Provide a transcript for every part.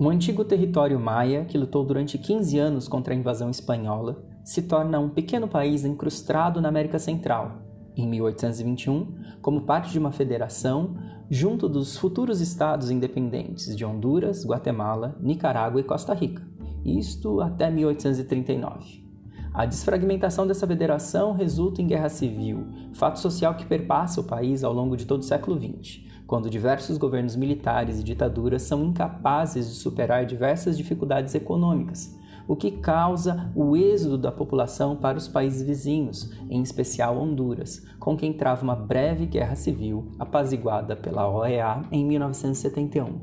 Um antigo território maia, que lutou durante 15 anos contra a invasão espanhola, se torna um pequeno país incrustado na América Central, em 1821, como parte de uma federação, junto dos futuros estados independentes de Honduras, Guatemala, Nicarágua e Costa Rica, isto até 1839. A desfragmentação dessa federação resulta em guerra civil, fato social que perpassa o país ao longo de todo o século XX, quando diversos governos militares e ditaduras são incapazes de superar diversas dificuldades econômicas, o que causa o êxodo da população para os países vizinhos, em especial Honduras, com quem trava uma breve guerra civil apaziguada pela OEA em 1971.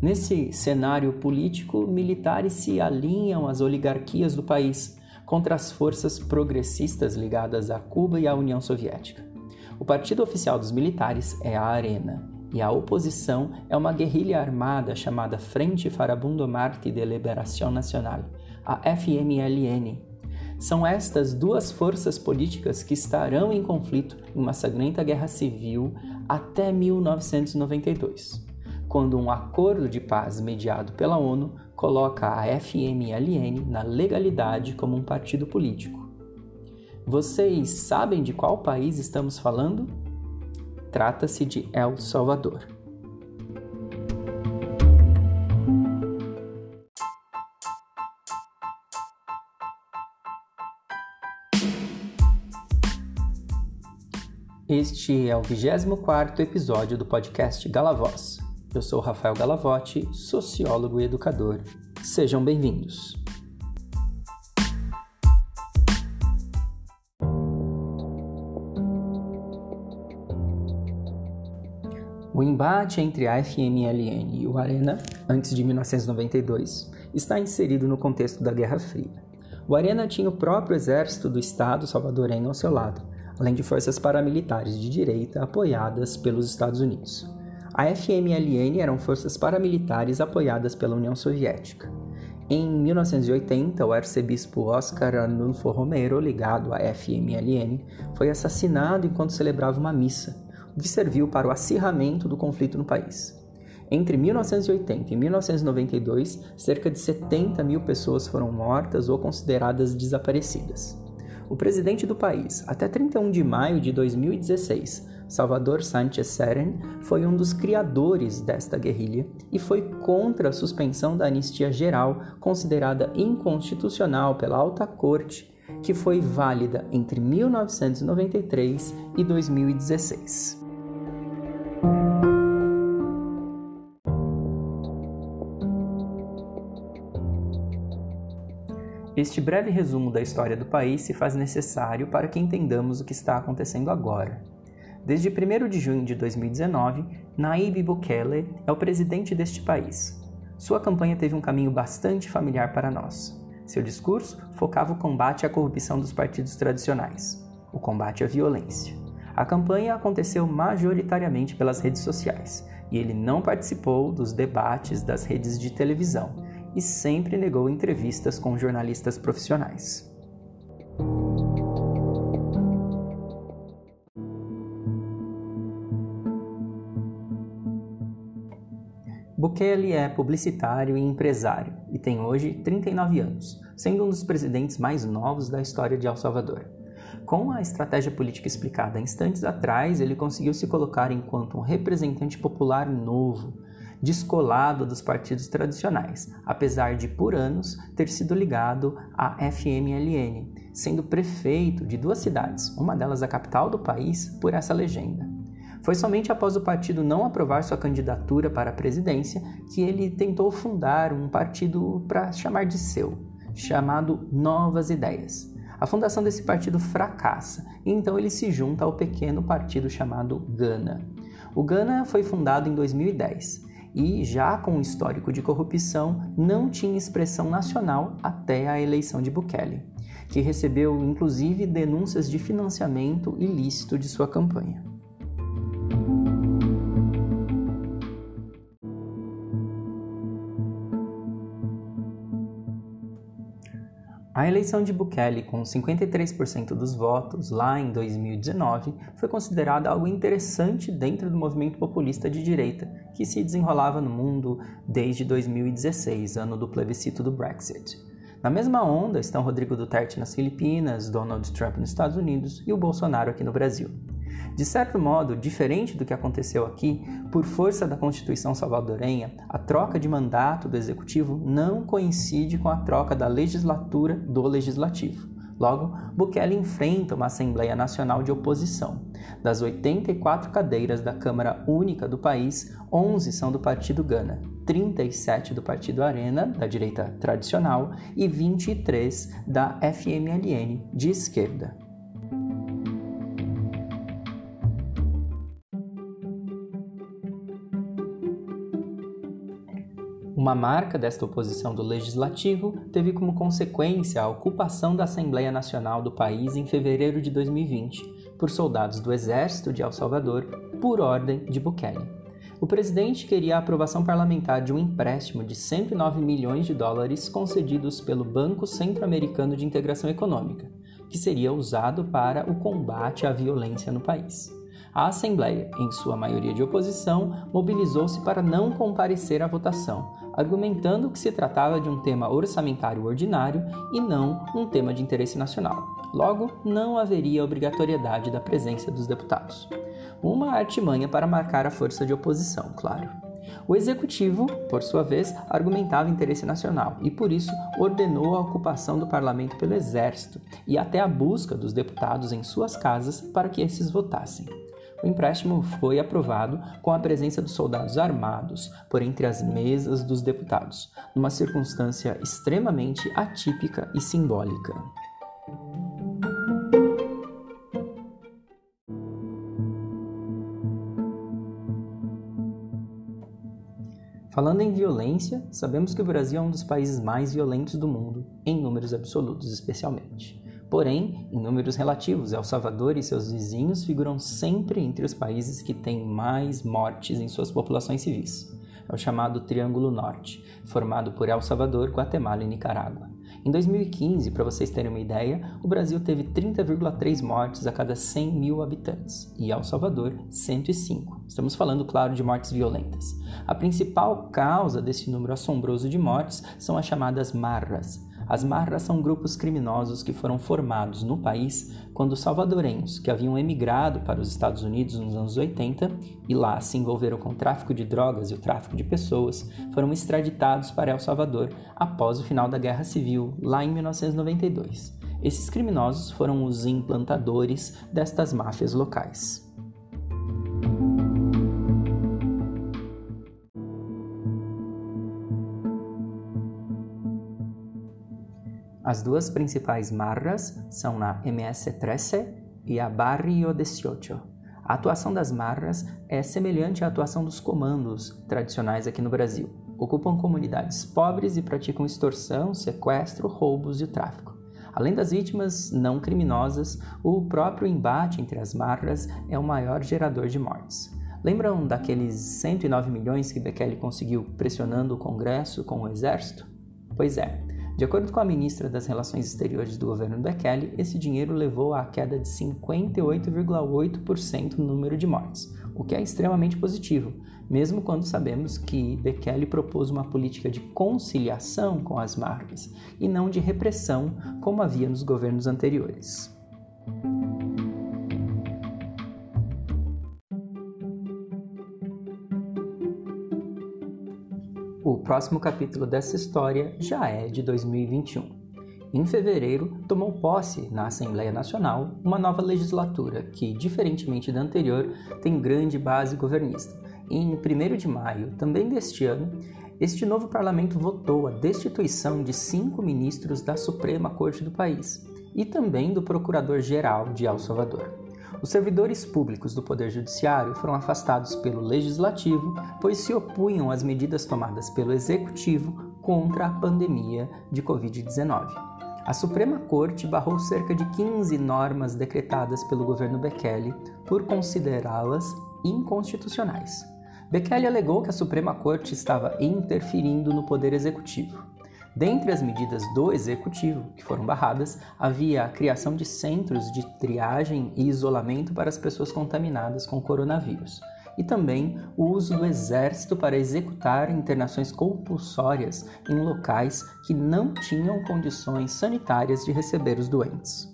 Nesse cenário político, militares se alinham às oligarquias do país contra as forças progressistas ligadas a Cuba e à União Soviética. O partido oficial dos militares é a Arena, e a oposição é uma guerrilha armada chamada Frente Farabundo Marte de Liberação Nacional, a FMLN. São estas duas forças políticas que estarão em conflito em uma sangrenta guerra civil até 1992, quando um acordo de paz mediado pela ONU coloca a FMLN na legalidade como um partido político. Vocês sabem de qual país estamos falando? Trata-se de El Salvador. Este é o 24 episódio do podcast Galavoz. Eu sou Rafael Galavotti, sociólogo e educador. Sejam bem-vindos. O embate entre a FMLN e o Arena, antes de 1992, está inserido no contexto da Guerra Fria. O Arena tinha o próprio exército do Estado salvadorenho ao seu lado, além de forças paramilitares de direita apoiadas pelos Estados Unidos. A FMLN eram forças paramilitares apoiadas pela União Soviética. Em 1980, o arcebispo Oscar Arnulfo Romero, ligado à FMLN, foi assassinado enquanto celebrava uma missa, que serviu para o acirramento do conflito no país. Entre 1980 e 1992, cerca de 70 mil pessoas foram mortas ou consideradas desaparecidas. O presidente do país, até 31 de maio de 2016, Salvador Sánchez Seren, foi um dos criadores desta guerrilha e foi contra a suspensão da anistia geral, considerada inconstitucional pela Alta Corte que foi válida entre 1993 e 2016. Este breve resumo da história do país se faz necessário para que entendamos o que está acontecendo agora. Desde 1 de junho de 2019, Naib Bukele é o presidente deste país. Sua campanha teve um caminho bastante familiar para nós. Seu discurso focava o combate à corrupção dos partidos tradicionais, o combate à violência. A campanha aconteceu majoritariamente pelas redes sociais e ele não participou dos debates das redes de televisão e sempre negou entrevistas com jornalistas profissionais. Bukele é publicitário e empresário e tem hoje 39 anos, sendo um dos presidentes mais novos da história de El Salvador. Com a estratégia política explicada instantes atrás, ele conseguiu se colocar enquanto um representante popular novo, descolado dos partidos tradicionais, apesar de por anos ter sido ligado à FMLN, sendo prefeito de duas cidades, uma delas a capital do país, por essa legenda. Foi somente após o partido não aprovar sua candidatura para a presidência que ele tentou fundar um partido para chamar de seu, chamado Novas Ideias. A fundação desse partido fracassa e então ele se junta ao pequeno partido chamado Gana. O Gana foi fundado em 2010 e, já com histórico de corrupção, não tinha expressão nacional até a eleição de Bukele, que recebeu inclusive denúncias de financiamento ilícito de sua campanha. A eleição de Bukele com 53% dos votos lá em 2019 foi considerada algo interessante dentro do movimento populista de direita que se desenrolava no mundo desde 2016, ano do plebiscito do Brexit. Na mesma onda estão Rodrigo Duterte nas Filipinas, Donald Trump nos Estados Unidos e o Bolsonaro aqui no Brasil. De certo modo, diferente do que aconteceu aqui, por força da Constituição salvadorenha, a troca de mandato do executivo não coincide com a troca da legislatura do legislativo. Logo, Bukele enfrenta uma Assembleia Nacional de Oposição. Das 84 cadeiras da Câmara Única do país, 11 são do Partido Gana, 37 do Partido Arena, da direita tradicional, e 23 da FMLN, de esquerda. Uma marca desta oposição do legislativo teve como consequência a ocupação da Assembleia Nacional do país em fevereiro de 2020 por soldados do Exército de El Salvador por ordem de Bukele. O presidente queria a aprovação parlamentar de um empréstimo de 109 milhões de dólares concedidos pelo Banco Centro-Americano de Integração Econômica, que seria usado para o combate à violência no país. A Assembleia, em sua maioria de oposição, mobilizou-se para não comparecer à votação, argumentando que se tratava de um tema orçamentário ordinário e não um tema de interesse nacional. Logo, não haveria obrigatoriedade da presença dos deputados. Uma artimanha para marcar a força de oposição, claro. O executivo, por sua vez, argumentava interesse nacional e, por isso, ordenou a ocupação do parlamento pelo exército e até a busca dos deputados em suas casas para que esses votassem. O empréstimo foi aprovado com a presença dos soldados armados por entre as mesas dos deputados, numa circunstância extremamente atípica e simbólica. Falando em violência, sabemos que o Brasil é um dos países mais violentos do mundo, em números absolutos especialmente. Porém, em números relativos, El Salvador e seus vizinhos figuram sempre entre os países que têm mais mortes em suas populações civis. É o chamado Triângulo Norte, formado por El Salvador, Guatemala e Nicarágua. Em 2015, para vocês terem uma ideia, o Brasil teve 30,3 mortes a cada 100 mil habitantes e El Salvador 105. Estamos falando, claro, de mortes violentas. A principal causa desse número assombroso de mortes são as chamadas marras as marras são grupos criminosos que foram formados no país quando os salvadorenhos, que haviam emigrado para os Estados Unidos nos anos 80 e lá se envolveram com o tráfico de drogas e o tráfico de pessoas, foram extraditados para El Salvador após o final da Guerra Civil, lá em 1992. Esses criminosos foram os implantadores destas máfias locais. As duas principais marras são na MS-13 e a Barrio 18. A atuação das marras é semelhante à atuação dos comandos tradicionais aqui no Brasil. Ocupam comunidades pobres e praticam extorsão, sequestro, roubos e tráfico. Além das vítimas não criminosas, o próprio embate entre as marras é o maior gerador de mortes. Lembram daqueles 109 milhões que Bekele conseguiu pressionando o Congresso com o Exército? Pois é, de acordo com a ministra das Relações Exteriores do governo Bekele, esse dinheiro levou à queda de 58,8% no número de mortes, o que é extremamente positivo, mesmo quando sabemos que Bekele propôs uma política de conciliação com as marcas e não de repressão, como havia nos governos anteriores. Próximo capítulo dessa história já é de 2021. Em fevereiro, tomou posse na Assembleia Nacional uma nova legislatura que, diferentemente da anterior, tem grande base governista. Em 1 de maio, também deste ano, este novo parlamento votou a destituição de cinco ministros da Suprema Corte do país e também do Procurador-Geral de El Salvador. Os servidores públicos do Poder Judiciário foram afastados pelo Legislativo, pois se opunham às medidas tomadas pelo Executivo contra a pandemia de Covid-19. A Suprema Corte barrou cerca de 15 normas decretadas pelo governo Bekele por considerá-las inconstitucionais. Bekele alegou que a Suprema Corte estava interferindo no poder executivo. Dentre as medidas do executivo que foram barradas, havia a criação de centros de triagem e isolamento para as pessoas contaminadas com coronavírus, e também o uso do exército para executar internações compulsórias em locais que não tinham condições sanitárias de receber os doentes.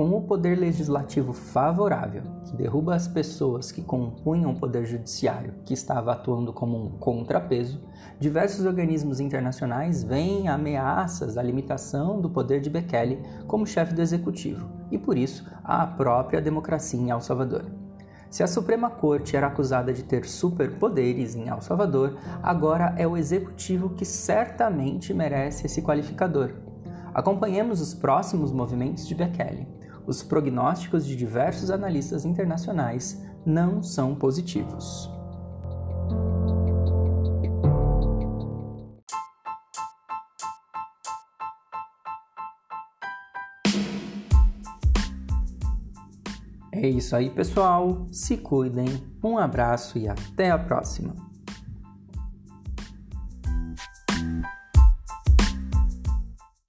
Com o poder legislativo favorável, que derruba as pessoas que compunham o poder judiciário, que estava atuando como um contrapeso, diversos organismos internacionais veem ameaças à limitação do poder de Bekele como chefe do executivo e, por isso, à própria democracia em El Salvador. Se a Suprema Corte era acusada de ter superpoderes em El Salvador, agora é o executivo que certamente merece esse qualificador. Acompanhemos os próximos movimentos de Bekele os prognósticos de diversos analistas internacionais não são positivos. É isso aí, pessoal. Se cuidem. Um abraço e até a próxima.